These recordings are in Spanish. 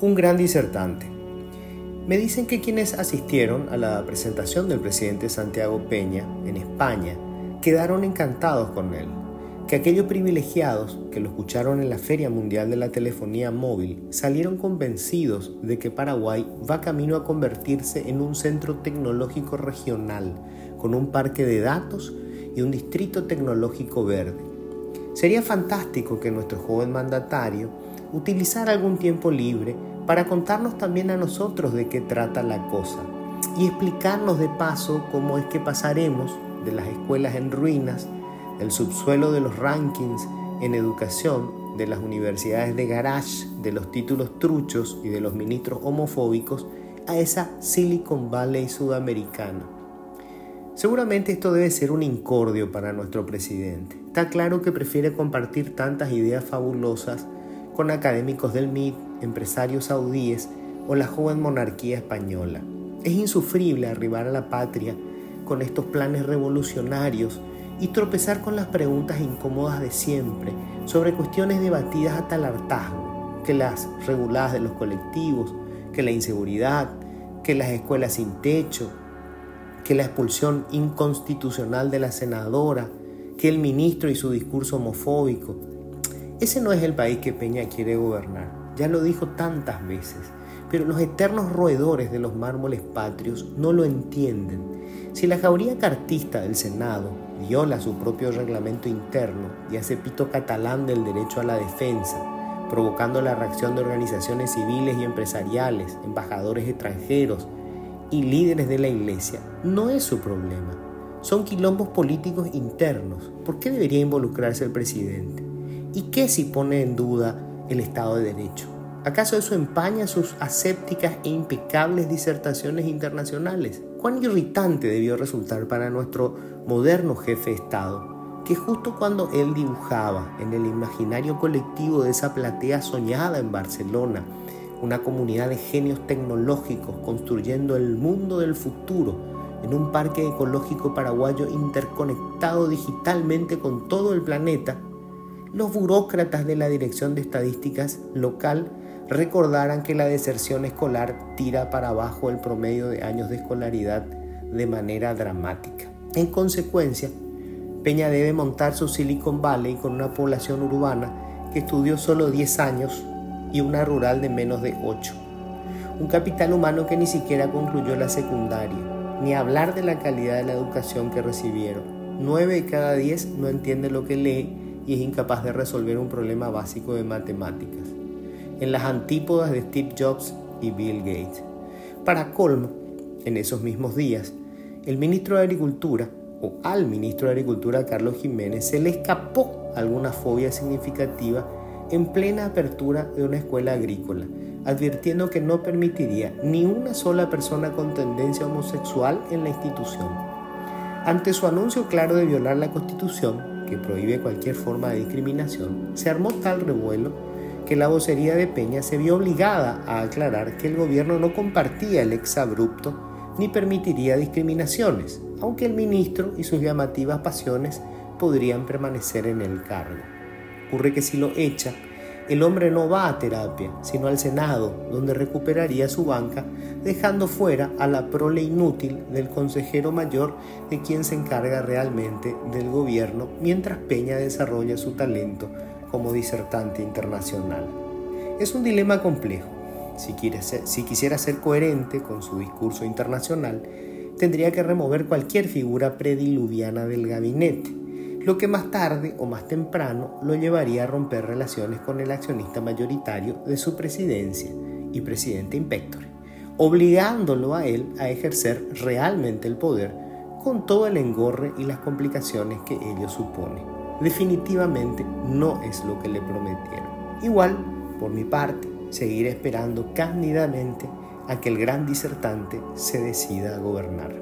un gran disertante. Me dicen que quienes asistieron a la presentación del presidente Santiago Peña en España quedaron encantados con él, que aquellos privilegiados que lo escucharon en la Feria Mundial de la Telefonía Móvil salieron convencidos de que Paraguay va camino a convertirse en un centro tecnológico regional, con un parque de datos y un distrito tecnológico verde. Sería fantástico que nuestro joven mandatario utilizara algún tiempo libre para contarnos también a nosotros de qué trata la cosa y explicarnos de paso cómo es que pasaremos de las escuelas en ruinas, del subsuelo de los rankings en educación, de las universidades de garage, de los títulos truchos y de los ministros homofóbicos, a esa Silicon Valley sudamericana. Seguramente esto debe ser un incordio para nuestro presidente. Está claro que prefiere compartir tantas ideas fabulosas con académicos del MIT, empresarios saudíes o la joven monarquía española. Es insufrible arribar a la patria con estos planes revolucionarios y tropezar con las preguntas incómodas de siempre sobre cuestiones debatidas a tal hartazgo, que las reguladas de los colectivos, que la inseguridad, que las escuelas sin techo, que la expulsión inconstitucional de la senadora, que el ministro y su discurso homofóbico. Ese no es el país que Peña quiere gobernar, ya lo dijo tantas veces, pero los eternos roedores de los mármoles patrios no lo entienden. Si la jauría cartista del Senado viola su propio reglamento interno y hace pito catalán del derecho a la defensa, provocando la reacción de organizaciones civiles y empresariales, embajadores extranjeros y líderes de la iglesia, no es su problema. Son quilombos políticos internos. ¿Por qué debería involucrarse el presidente? ¿Y qué si pone en duda el Estado de Derecho? ¿Acaso eso empaña sus asépticas e impecables disertaciones internacionales? ¿Cuán irritante debió resultar para nuestro moderno jefe de Estado que justo cuando él dibujaba en el imaginario colectivo de esa platea soñada en Barcelona, una comunidad de genios tecnológicos construyendo el mundo del futuro en un parque ecológico paraguayo interconectado digitalmente con todo el planeta, los burócratas de la Dirección de Estadísticas local recordaran que la deserción escolar tira para abajo el promedio de años de escolaridad de manera dramática. En consecuencia, Peña debe montar su Silicon Valley con una población urbana que estudió solo 10 años y una rural de menos de 8. Un capital humano que ni siquiera concluyó la secundaria, ni hablar de la calidad de la educación que recibieron. 9 de cada 10 no entiende lo que lee y es incapaz de resolver un problema básico de matemáticas en las antípodas de Steve Jobs y Bill Gates. Para colmo, en esos mismos días, el ministro de Agricultura, o al ministro de Agricultura Carlos Jiménez, se le escapó alguna fobia significativa en plena apertura de una escuela agrícola, advirtiendo que no permitiría ni una sola persona con tendencia homosexual en la institución. Ante su anuncio claro de violar la Constitución, que prohíbe cualquier forma de discriminación, se armó tal revuelo que la vocería de Peña se vio obligada a aclarar que el gobierno no compartía el exabrupto ni permitiría discriminaciones, aunque el ministro y sus llamativas pasiones podrían permanecer en el cargo. Ocurre que si lo echa, el hombre no va a terapia, sino al Senado, donde recuperaría su banca, dejando fuera a la prole inútil del consejero mayor de quien se encarga realmente del gobierno mientras Peña desarrolla su talento como disertante internacional. Es un dilema complejo. Si, quisiera ser coherente con su discurso internacional, tendría que remover cualquier figura prediluviana del gabinete, lo que más tarde o más temprano lo llevaría a romper relaciones con el accionista mayoritario de su presidencia y presidente impector, obligándolo a él a ejercer realmente el poder con todo el engorre y las complicaciones que ello supone definitivamente no es lo que le prometieron. Igual, por mi parte, seguiré esperando cándidamente a que el gran disertante se decida a gobernar.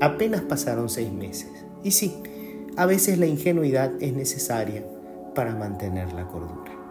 Apenas pasaron seis meses. Y sí, a veces la ingenuidad es necesaria para mantener la cordura.